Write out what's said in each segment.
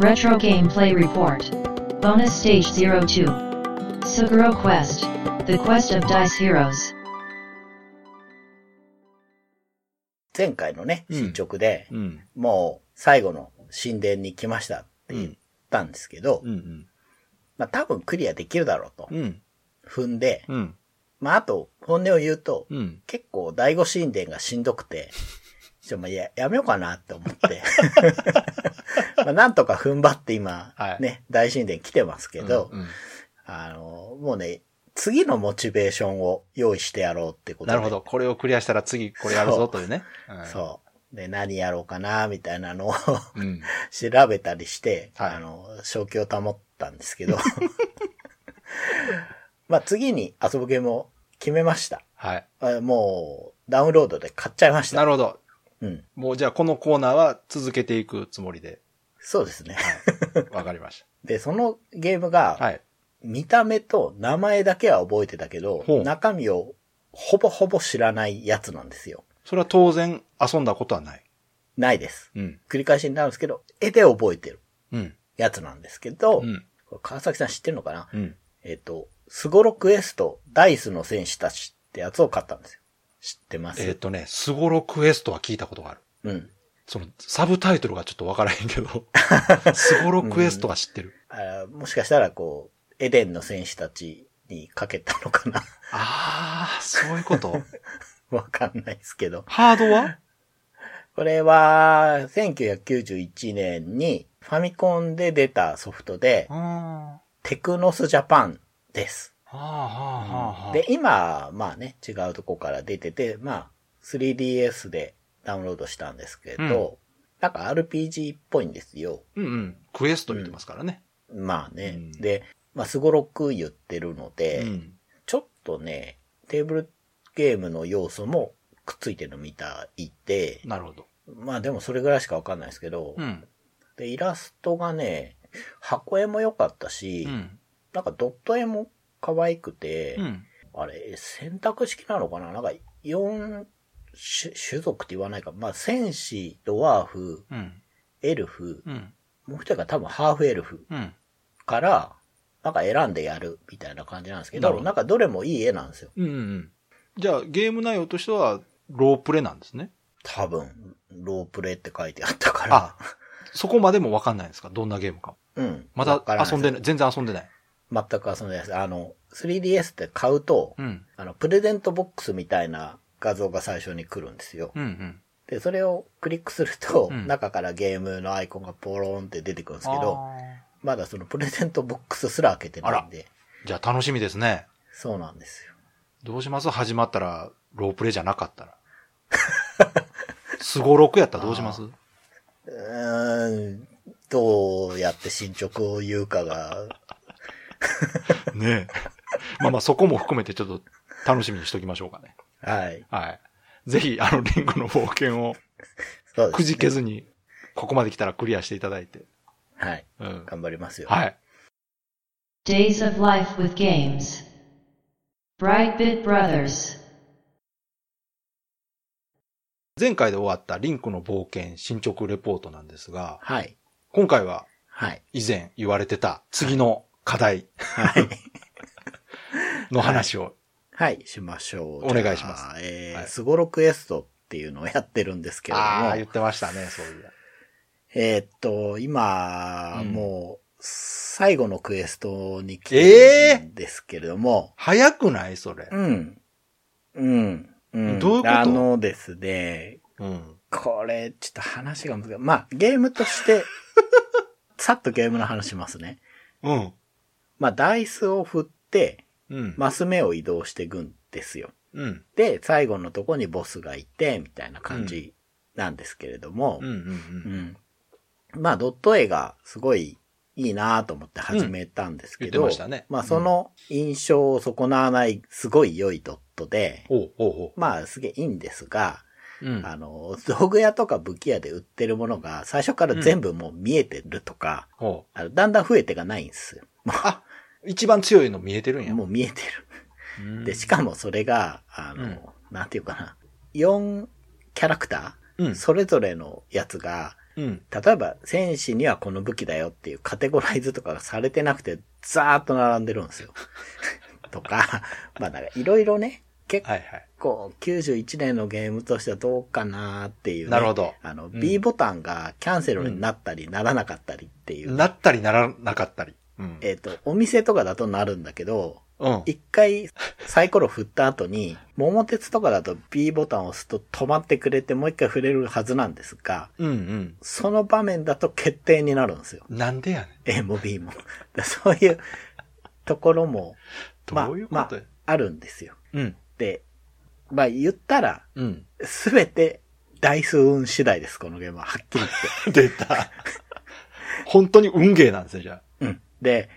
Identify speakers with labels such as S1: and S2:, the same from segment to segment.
S1: Retro Gameplay Report. Bonus Stage 02. Suguro Quest. The Quest of Dice Heroes.
S2: 前回のね、
S3: うん
S2: 進捗で、
S3: うん。
S2: もう最後の神殿に来ましたって言ったんですけど、
S3: うんうん。
S2: まあ多分クリアできるだろうと
S3: うん。
S2: 踏んで、
S3: うん。
S2: まああと本音を言うと、
S3: うん。
S2: 結構第五神殿がしんどくて、ちょ、まあや、やめようかなって思って。まあなんとか踏ん張って今、
S3: はい
S2: ね、大神殿来てますけど、
S3: うんうん
S2: あの、もうね、次のモチベーションを用意してやろうってことで。
S3: なるほど。これをクリアしたら次これやるぞというね。うん
S2: そう。で、何やろうかな、みたいなのを
S3: うん。
S2: 調べたりして、
S3: はい
S2: あの、正気を保ったんですけど。まあ次に遊ぶゲームを決めました。
S3: はい。
S2: あもう、ダウンロードで買っちゃいました。
S3: なるほど。
S2: うん。
S3: もうじゃあこのコーナーは続けていくつもりで。
S2: そうですね。
S3: わかりまし
S2: で、そのゲームが、
S3: た。はい。
S2: 見た目と名前だけは覚えてたけど中身をほぼほぼ知らないやつなんですよ。
S3: それは当然遊んだことはない。
S2: ないです。
S3: うん。
S2: 繰り返しになるんですけど、絵で覚えてる
S3: うん。
S2: やつなんですけど、
S3: うん。
S2: 川崎さん知ってるのかな？
S3: うん。
S2: えっ、と、スゴロクエスト、ダイスの戦士たちってやつを買ったんですよ。知ってます？
S3: えっ、とね、スゴロクエストは聞いたことがある。
S2: うん。
S3: その、サブタイトルがちょっとわからへんけど、スゴロクエストは知ってる。
S2: あもしかしたらこう、エデンの戦士たちにかけたのかな
S3: ああ、そういうこと。
S2: わかんないですけど。
S3: ハードは？
S2: これは、1991年にファミコンで出たソフトで、
S3: あ
S2: テクノスジャパンです。で、今、まあね、違うとこから出てて、まあ、3DS でダウンロードしたんですけど、なんか RPG っぽいんですよ。
S3: うんうん。クエスト言ってますからね。
S2: まあね。
S3: うん
S2: で、まあ、すごろく言ってるので、
S3: うん。
S2: ちょっとね、テーブルゲームの要素もくっついてるみたいで、
S3: なるほど。
S2: まあでもそれぐらいしかわかんないですけど、
S3: うん。
S2: で、イラストがね、箱絵も良かったし、
S3: うん。
S2: なんかドット絵も可愛くて、
S3: うん。
S2: あれ、選択式なのかな？なんか、4種、種族って言わないか。まあ、戦士、ドワーフ、
S3: うん。
S2: エルフ、
S3: うん。
S2: もう一人が多分ハーフエルフ
S3: うん。
S2: から、なんか選んでやるみたいな感じなんですけど、
S3: な
S2: んかどれもいい絵なんですよ。
S3: うんうん。じゃあ、ゲーム内容としては、ロープレなんですね。
S2: 多分、ロープレって書いてあったから。
S3: あ、そこまでもわかんないんですか？どんなゲームか。
S2: うん。
S3: ま
S2: わから
S3: だ遊んでない。全然遊んでない。
S2: 全く遊んでないです。あの、3DS って買うと、
S3: うん。
S2: あの、プレゼントボックスみたいな画像が最初に来るんですよ。
S3: うんうん。
S2: で、それをクリックすると、
S3: うん
S2: 中からゲームのアイコンがポローンって出てくるんですけど、
S3: あ
S2: まだそのプレゼントボックスすら開けてないんで、
S3: ーじゃあ楽しみですね。
S2: そうなんですよ。
S3: どうします？始まったら、ロープレじゃなかったら。すごろくやったらどうします？
S2: うーん、どうやって進捗を言うかが、
S3: ねえ。まあまあそこも含めてちょっと楽しみにしときましょうかね。
S2: はい。
S3: はい。ぜひ、あの、リンクの冒険をくじけずに、ここまで来たらクリアしていただいて。
S2: はい。
S3: うん。
S2: 頑張りますよ。
S3: はい。
S1: Days of Life with Games. Brightbit Brothers.
S3: 前回で終わったリンクの冒険進捗レポートなんですが、
S2: はい。
S3: 今回は
S2: はい。
S3: 以前言われてた次の課題
S2: はい。
S3: の話を。
S2: はい、しましょう。
S3: お願いします
S2: えー
S3: はい
S2: スゴロクエストっていうのをやってるんですけれども、
S3: ああ、言ってましたね、そういう。
S2: えーっと、今、
S3: うん
S2: もう、最後のクエストに来
S3: えー
S2: てるんですけれども、
S3: 早くないそれ。
S2: うん。うん。うん。
S3: どういうこと？
S2: あのですね、
S3: うん。
S2: これ、ちょっと話が難しい。まあ、ゲームとして、さっとゲームの話しますね。
S3: うん。
S2: まあ、ダイスを振って、
S3: うん。
S2: マス目を移動していくんですよ。
S3: うん。
S2: で、最後のとこにボスがいて、みたいな感じなんですけれども、まあ、ドット絵がすごいいいなと思って始めたんですけ
S3: うん言
S2: ど、
S3: ま
S2: あ、その印象を損なわないすごい良いドットで、まあ、すげえいいんですが。あの、道具屋とか武器屋で売ってるものが最初から全部もう見えてるとか、
S3: ほう。
S2: あのだんだん増えてがないんですよ。も
S3: あ、一番強いの見えてるんや。
S2: うもう見えて
S3: うん
S2: る。で、しかもそれが、あの、
S3: うん
S2: なんていうかな、4キャラクター、
S3: うん。
S2: それぞれのやつが、
S3: うん。
S2: 例えば戦士にはこの武器だよっていうカテゴライズとかがされてなくて、ザーッと並んでるんですよ。とか、まあなんかいろいろね、結。構91年のゲームとしてはどうかなっていう、ね。
S3: なるほど
S2: あの、
S3: ん
S2: B ボタンがキャンセルになったりならなかったりっていう。
S3: なったりならなかったり。うん。
S2: えっ、と、お店とかだとなるんだけど、
S3: うん。
S2: 一回サイコロ振った後に、桃鉄とかだと B ボタンを押すと止まってくれてもう一回触れるはずなんですが、
S3: うんうん。
S2: その場面だと決定になるんですよ。
S3: なんでやねん。
S2: A も B も。だそういうところも、ま あ
S3: どういうこと
S2: ま
S3: や
S2: あ、あるんですよ。
S3: うん。
S2: で、まあ言ったら、
S3: うん。
S2: すべて台数運次第です、このゲームは。はっきり言って。
S3: 出た。本当に運ゲーなんですね、じゃ
S2: うん。で、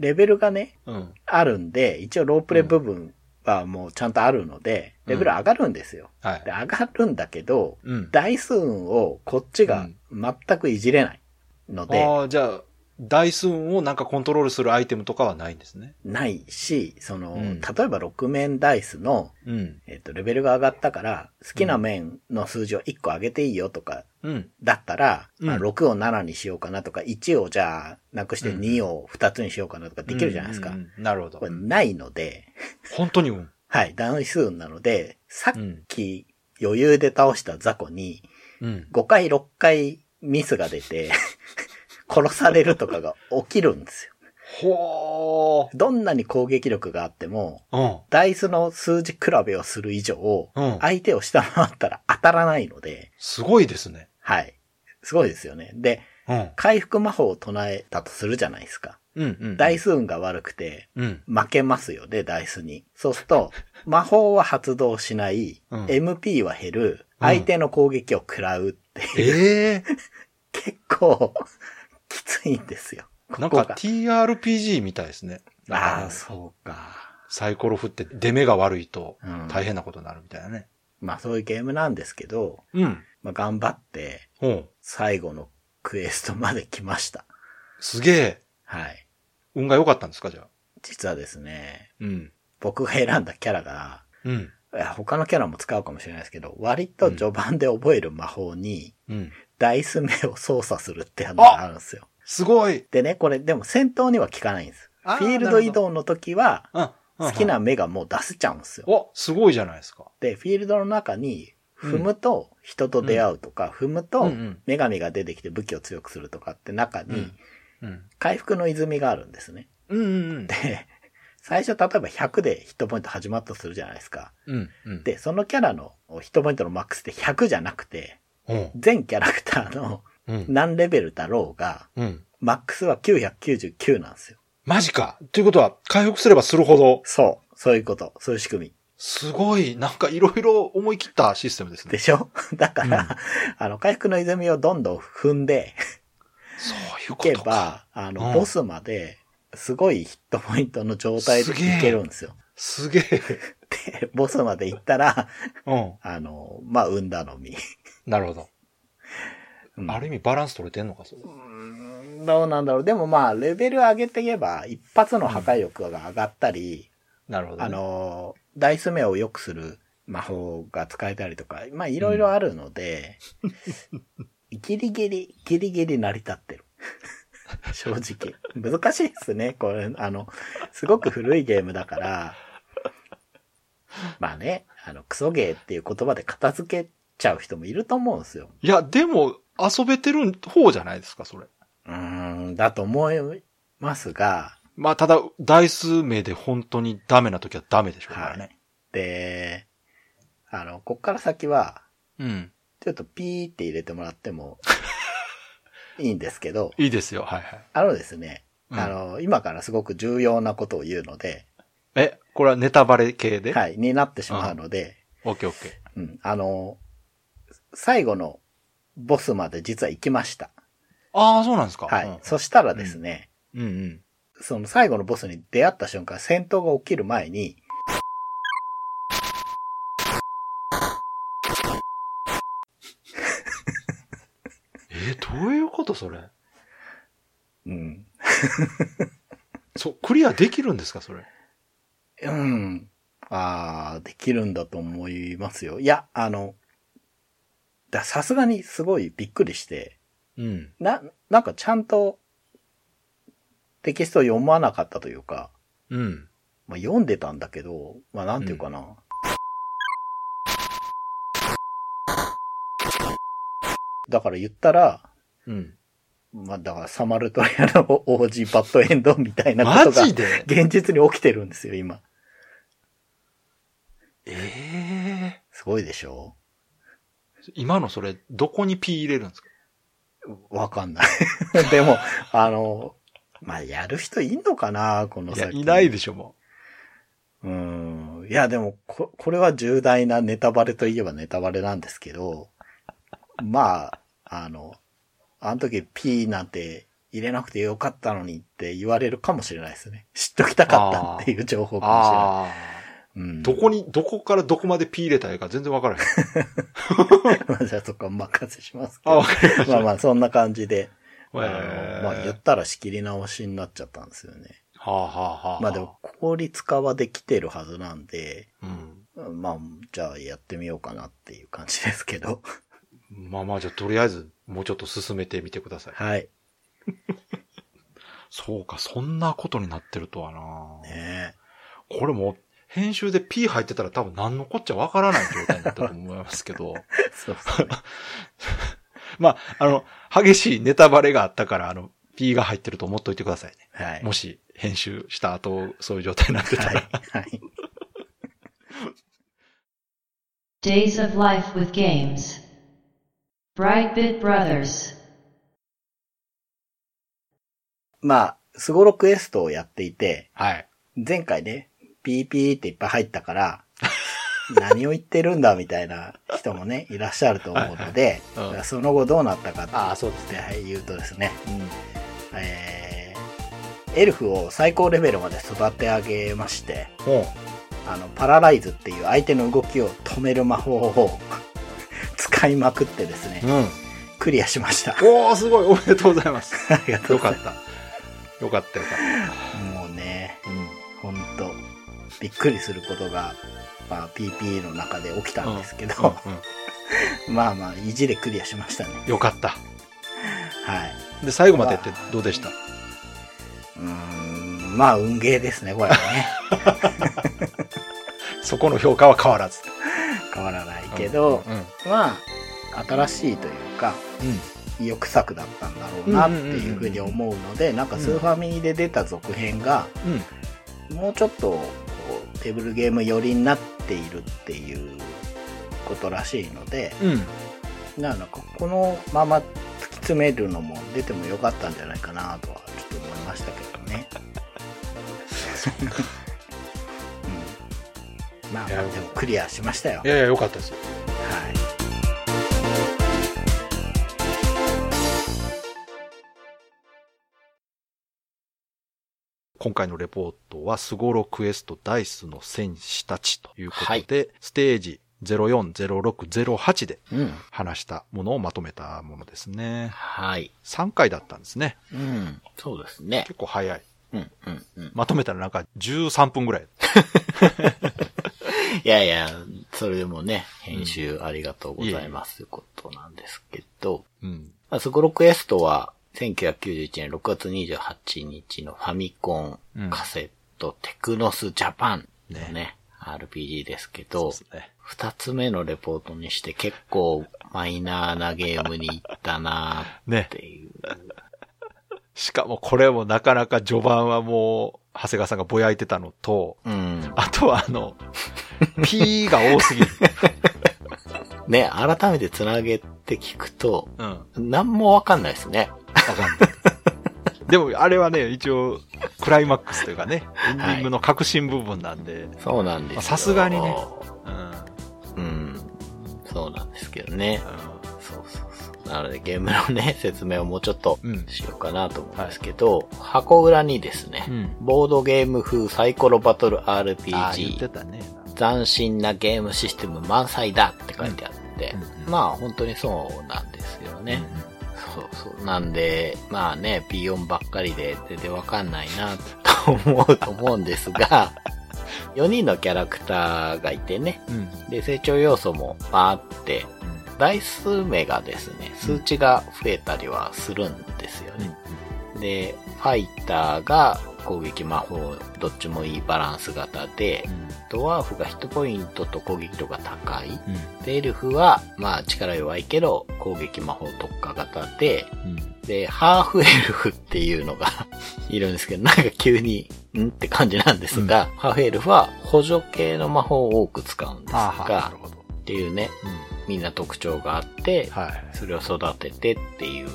S2: レベルがね、
S3: あ。うん。
S2: あるんで、一応ロープレ部分はもうちゃんとあるので、レベル上がるんですよ。
S3: はい
S2: で、。上がるんだけど、
S3: うん。
S2: 台数運をこっちが全くいじれないので、
S3: ああ、じゃあ、ダイス運をなんかコントロールするアイテムとかはないんですね。
S2: ないし、その、
S3: うん
S2: 例えば6面ダイスの、
S3: うん。
S2: えっ、と、レベルが上がったから、好きな面の数字を1個上げていいよとか、
S3: うん。
S2: だったら、
S3: うん
S2: まあ、6を7にしようかなとか、1をじゃあ、なくして
S3: うん
S2: 2を2つにしようかなとかできるじゃないですか。
S3: うんうんうんなるほど
S2: これ。ないので、
S3: 本当に運。
S2: はい、台数運なので、さっ
S3: うん。
S2: き余裕で倒した雑魚に、
S3: うん。
S2: 5回6回ミスが出て、殺されるとかが起きるんですよ。
S3: ほ
S2: どんなに攻撃力があっても、
S3: ー。
S2: ダイスの数字比べをする以上、
S3: うん。うん。
S2: 相手を下回ったら当たらないので、
S3: すごいですね。
S2: はい。すごいですよね。で、
S3: うん。
S2: 回復魔法を唱えたとするじゃないですか。
S3: うんうん。
S2: ダイス運が悪くて、
S3: うん。
S2: 負けますよね、ダイスに。そうすると、魔法は発動しない、
S3: うん
S2: MP は減る、相手の攻撃を食らうっていう、
S3: ええ
S2: 結構、きついんですよ。
S3: なんか TRPG みたいですね。
S2: ああ、そうか。
S3: サイコロ振って出目が悪いと
S2: うん
S3: 大変なことになるみたいなね。
S2: まあそういうゲームなんですけど、
S3: うん。
S2: まあ頑張って。最後のクエストまで来ました。
S3: すげえ。
S2: はい。
S3: 運が良かったんですかじゃあ？
S2: 実はですね、
S3: うん。
S2: 僕が選んだキャラが、
S3: うん。
S2: いや他のキャラも使うかもしれないですけど、割と序盤で覚える魔法に、
S3: うん。
S2: ダイス目を操作するっていうのがあるんですよ。
S3: すごい。
S2: でね、これでも戦闘には効かないんです。フィールド移動の時は、
S3: うん。
S2: 好きな目がもう出せちゃうんですよ。
S3: お、すごいじゃないですか。
S2: で、フィールドの中に、踏むと人と出会うとか、踏む
S3: う
S2: と
S3: んうん
S2: 女神が出てきて武器を強くするとかって中に
S3: うん、うん。
S2: 回復の泉があるんですね。
S3: うんうん
S2: で、最初例えば100でヒットポイント始まったとするじゃないですか。
S3: うん。うん。
S2: で、そのキャラのヒットポイントのマックスって100じゃなくて、
S3: うん。
S2: 全キャラクターの
S3: うん。
S2: 何レベルだろうが、
S3: うん。
S2: マックスは999なんですよ。
S3: マジか。ということは、回復すればするほど、
S2: そう。そういうこと。そういう仕組み。
S3: すごい、なんかいろいろ思い切ったシステムですね。
S2: でしょ？だから、あの、回復の泉をどんどん踏んで
S3: そういう
S2: いけ
S3: ことか。
S2: ば、あの、
S3: うん
S2: ボスまで、すごいヒットポイントの状態でいけるんですよ。
S3: すげえ。
S2: で、ボスまで行ったら、
S3: うん。
S2: あの、まあ、産んだのみ。
S3: なるほど。
S2: うん
S3: ある意味バランス取れてんのか、それ。
S2: うんどうなんだろう。でもまあ、レベル上げていけば、一発の破壊力が上がったり、
S3: なるほど、ね。
S2: あ、の、ダイス目を良くする魔法が使えたりとか、まあ、いろいろあるので、ギリギリ、ギリギリ成り立ってる。正直。難しいですね。これ、あの、すごく古いゲームだから、まあね、あの、クソゲーっていう言葉で片付けちゃう人もいると思うんですよ。
S3: いや、でも、遊べてる方じゃないですか、それ。
S2: うーん、だと思いますが、
S3: まあ、ただ、台数名で本当にダメな時はダメでしょうから
S2: は
S3: ね。
S2: い。で、あの、こっから先は、
S3: うん。
S2: ちょっとピーって入れてもらっても いいんですけど、
S3: いいですよ、はいはい。
S2: あのですね、
S3: うん
S2: あの、今からすごく重要なことを言うので、
S3: え、これはネタバレ系で？い。
S2: はい、になってしまうので、
S3: オッケーオッケー。
S2: うん、あの、最後のボスまで実は行きました。
S3: ああ、そうなんですか。
S2: はい。
S3: うん
S2: そしたらですね、
S3: うんうん。
S2: その最後のボスに出会った瞬間、戦闘が起きる前に、
S3: えーどういうことそれ？
S2: うん、
S3: そう、クリアできるんですかそれ？
S2: うん、ああ、できるんだと思いますよ。いや、あの、ださすがにすごいびっくりして、
S3: うん。
S2: な、なんかちゃんとテキストを読まなかったというか、
S3: うん。
S2: まあ、読んでたんだけど、まあなんていうかな。だから言ったら、
S3: うん。
S2: まあだからサマルトリアの王子バッドエンドみたいなこ
S3: マ
S2: とが現実に起きてるんですよ、今。
S3: ええ
S2: すごいでしょ
S3: 今のそれ、どこに P 入れるんですか？
S2: わかんない。でも、あの、まあ、やる人いんのかなこの先。
S3: いないでしょ、も
S2: うん。いや、でも、こ、これは重大なネタバレといえばネタバレなんですけど、まあ、あの、あの時 P なんて入れなくてよかったのにって言われるかもしれないですね。知っときたかったっていう情報
S3: う。
S2: かもしれない。
S3: どこに、どこからどこまで P 入れたらいいか全然わからへん。
S2: まあじゃあそこは任せしますけ
S3: あ、
S2: ど。
S3: わかりまし
S2: まあまあ、そんな感じで。
S3: た。
S2: あ
S3: えー
S2: のまあ言ったら仕切り直しになっちゃったんですよね。
S3: はあはあはあ。
S2: まあでも、効率化はできてるはずなんで、
S3: うん。
S2: まあ、じゃあやってみようかなっていう感じですけど。
S3: まあまあ、じゃあとりあえず、もうちょっと進めてみてください。
S2: はい。
S3: そうか、そんなことになってるとはな
S2: ね
S3: これもう、編集で P 入ってたら多分何のこっちゃわからない状態になったと思いますけど。
S2: え。そうそう。
S3: まあ、あの、激しいネタバレがあったから、あの、P が入ってると思っといてくださいね。
S2: はい。
S3: もし、編集した後、そういう状態になってた
S2: はい
S3: ら。
S2: はい。
S1: Days of Life with Games. Brightbit Brothers.
S2: まあ、スゴロクエストをやっていて、
S3: はい。
S2: 前回ね、ピーピーっていっぱい入ったから、何を言ってるんだみたいな人もね、いらっしゃると思うので、
S3: は いうん
S2: じゃあその後どうなったかって
S3: ああ、そうですね。
S2: はい言うとですね、
S3: うん。
S2: えー、エルフを最高レベルまで育て上げまして、
S3: ほ
S2: あの、パラライズっていう相手の動きを止める魔法を 使いまくってですね
S3: う。、うん。
S2: クリアしました。
S3: おー、すごい、おめでとうございます。
S2: ありがとう
S3: よかっ
S2: ございま
S3: た。よかったよかっ
S2: す。もうね、
S3: た。うん。
S2: びっくりすることが、まあ、PP の中で起きたんですけど、
S3: うんうん
S2: まあまあ、意地でクリアしましたね。
S3: よかった。
S2: はい。
S3: で、最後までってどうでした？
S2: うーん、まあ、運ゲーですね、これはね。
S3: そこの評価は変わらず。
S2: 変わらないけど、
S3: うん。
S2: まあ、新しいというか、
S3: うん。
S2: 意欲作だったんだろうなっていうふうに思うので、なんかスーファミで出た続編が、
S3: うん。
S2: もうちょっとテーブルゲーム寄りになっているっていうことらしいので、
S3: うん。
S2: なんかこのまま突き詰めるのも出てもよかったんじゃないかなとはちょっと思いましたけどね。うん、まあまあでもクリアしましたよ。
S3: いやいや、よかったですよ。今回のレポートは、スゴロクエストダイスの戦士たちということで、ステージ040608で
S2: うん。
S3: 話したものをまとめたものですね。
S2: はい。
S3: 3回だったんですね。
S2: うん。そうですね。
S3: 結構早い。
S2: うん、うん、うん。
S3: まとめたらなんか13分ぐらい。
S2: いやいや、それでもね、編集ありがとうございますということなんですけど、
S3: うん。
S2: まあスゴロクエストは、1991年6月28日のファミコ
S3: うん
S2: ンカセットテクノスジャパンのね、RPG ですけど、
S3: そうですね。
S2: 二つ目のレポートにして結構マイナーなゲームに行ったなっ。ていう。
S3: しかもこれもなかなか序盤はもう、長谷川さんがぼやいてたのと、
S2: うん。
S3: あとはあの、P が多すぎる。
S2: ね、改めて繋げて聞くと、
S3: うん。わ
S2: なんもわかんないですね。
S3: かん。でも、あれはね、一応、クライマックスというかね、エンディングの革新部分なんで、
S2: そうなんです
S3: さすがにねうん。
S2: うん。そうなんですけどね。
S3: う
S2: そうそうそう。なのでゲームのね、説明をもうちょっと
S3: うん
S2: しようかなと思うんですけど、箱裏にですね、
S3: ん。
S2: ボードゲーム風サイコロバトル
S3: ああ、言って
S2: RPG、
S3: たね。
S2: 斬新なゲームシステム満載だって書いてあって、
S3: うんうん
S2: まあ本当にそうなんですよね。そうそう。なんで、まあね、P4 ばっかりで全然わかんないなと思うと思うんですが、4人のキャラクターがいてね、
S3: うん。
S2: で、成長要素もあって、ダイス目がですね、数値が増えたりはするんですよね。で、ファイターが攻撃魔法、どっちもいいバランス型で、ドワーフがヒットポイントと攻撃度が高い。で、エルフは、まあ力弱いけど、攻撃魔法特化型で、で、ハーフエルフっていうのが いるんですけど、なんか急に、ん？って感じなんですが、ハーフエルフは補助系の魔法を多く使うんですが
S3: る、ほど。
S2: っていうね、みんな特徴があって、
S3: はい。
S2: それを育ててっていう。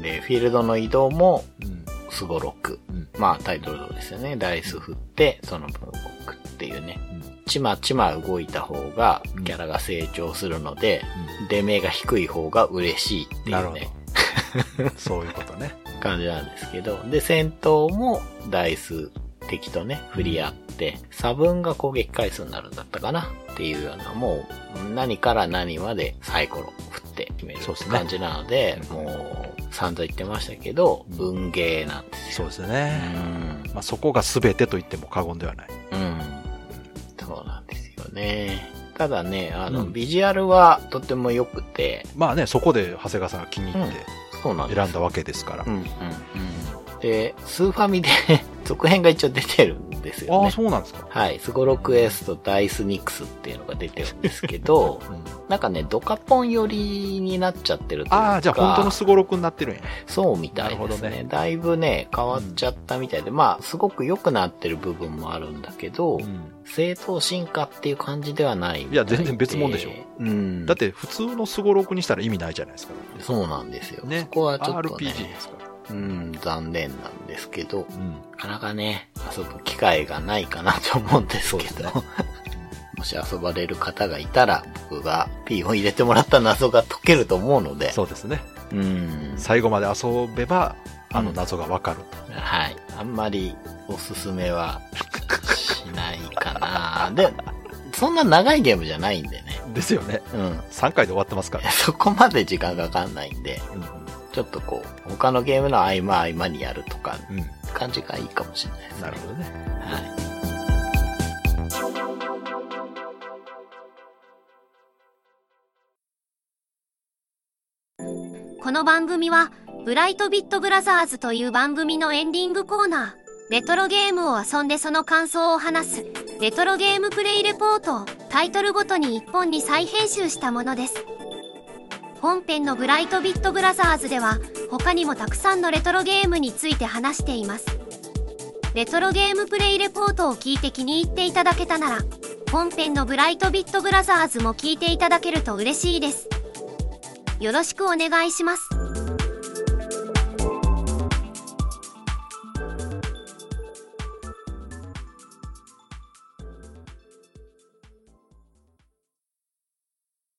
S2: で、フィールドの移動も、
S3: うん。
S2: スゴロク。
S3: うん。
S2: まあタイトル通りですよね。ダイス振って、その分動くっていうね。ちまちま動いた方が
S3: うん。
S2: キャラが成長するので、出目が低い方が嬉しいっていうね、
S3: そういうことね。
S2: 感じなんですけど、で、戦闘もダイス敵とね、振り合って、差分が攻撃回数になるんだったかな。っていうような、もう何から何までサイコロ振って決める感じなので、もう散々言ってましたけど、
S3: うん
S2: 運ゲーなんですよ。
S3: そうです
S2: う
S3: ね。
S2: ん。
S3: まあ、そこが全てと言っても過言ではない。
S2: うん。そうなんですよね。ただね、あの、
S3: うん
S2: ビジュアルはとても良くて、
S3: まあね、そこで長谷川さんが気に入って
S2: そうなんです
S3: 選んだわけですから。
S2: うん、うん、うん。で、スーファミで続編が一応出てるんですよね。
S3: ああ、そうなんですか。
S2: はい。スゴロクエストダイスニックスっていうのが出てるんですけど、
S3: うん
S2: なんかね、ドカポン寄りになっちゃってるというか。
S3: ああ、じゃあ本当のスゴロクになってるんや。
S2: そうみたいです
S3: なるほどね。
S2: ねだいぶね、変わっちゃったみたいで、まあ、すごく良くなってる部分もあるんだけど、正当進化っていう感じではない
S3: いや全然別物でしょ
S2: うん。
S3: だって普通のスゴロクにしたら意味ないじゃないですか。
S2: そうなんですよ。
S3: ね
S2: そこはちょっとね、
S3: RPG ですから。
S2: うん、残念なんですけど、
S3: うん。
S2: なかなかね、遊ぶ機会がないかなと思うんですけど、もし遊ばれる方がいたら、僕が P を入れてもらった謎が解けると思うので、
S3: そうですね。
S2: うん。
S3: 最後まで遊べば、あの謎がわかると。
S2: はい。あんまりおすすめはしないかな。で、そんな長いゲームじゃないんでね。
S3: ですよね。
S2: うん。
S3: 3回で終わってますから。
S2: そこまで時間がかかんないんで、
S3: うん
S2: ちょっとこう、他のゲームの合間合間にやるとか、
S3: うん。
S2: 感じがいいかもしれないですね。
S3: なるほどね。
S2: はい。
S4: この番組は、ブライトビットブラザーズという番組のエンディングコーナー、レトロゲームを遊んでその感想を話す、レトロゲームプレイレポートをタイトルごとに1本に再編集したものです。本編のブライトビットブラザーズでは、他にもたくさんのレトロゲームについて話しています。レトロゲームプレイレポートを聞いて気に入っていただけたなら、本編のブライトビットブラザーズも聞いていただけると嬉しいです。よろしくお願いします。